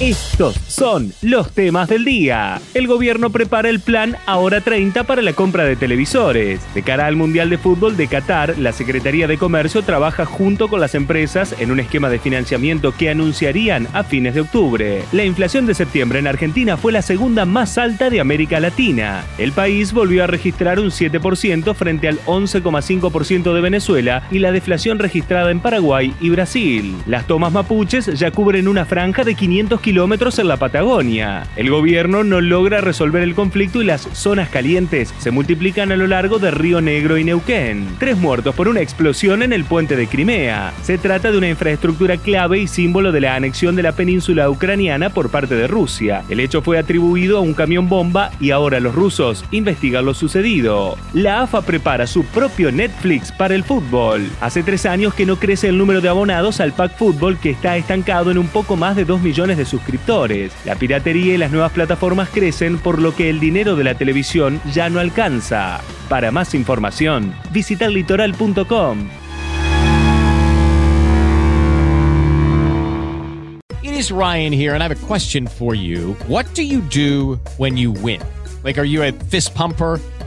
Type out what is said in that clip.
Estos son los temas del día. El gobierno prepara el plan Ahora 30 para la compra de televisores. De cara al Mundial de Fútbol de Qatar, la Secretaría de Comercio trabaja junto con las empresas en un esquema de financiamiento que anunciarían a fines de octubre. La inflación de septiembre en Argentina fue la segunda más alta de América Latina. El país volvió a registrar un 7% frente al 11,5% de Venezuela y la deflación registrada en Paraguay y Brasil. Las tomas mapuches ya cubren una franja de 500 kilómetros en la Patagonia. El gobierno no logra resolver el conflicto y las zonas calientes se multiplican a lo largo de Río Negro y Neuquén. Tres muertos por una explosión en el puente de Crimea. Se trata de una infraestructura clave y símbolo de la anexión de la península ucraniana por parte de Rusia. El hecho fue atribuido a un camión bomba y ahora los rusos investigan lo sucedido. La AFA prepara su propio Netflix para el fútbol. Hace tres años que no crece el número de abonados al Pack Fútbol que está estancado en un poco más de 2 millones de suscriptores. La piratería y las nuevas plataformas crecen por lo que el dinero de la televisión ya no alcanza. Para más información, visita litoral.com. It is Ryan here, and I have a question for you. What do you do when you win? Like, are you a fist pumper?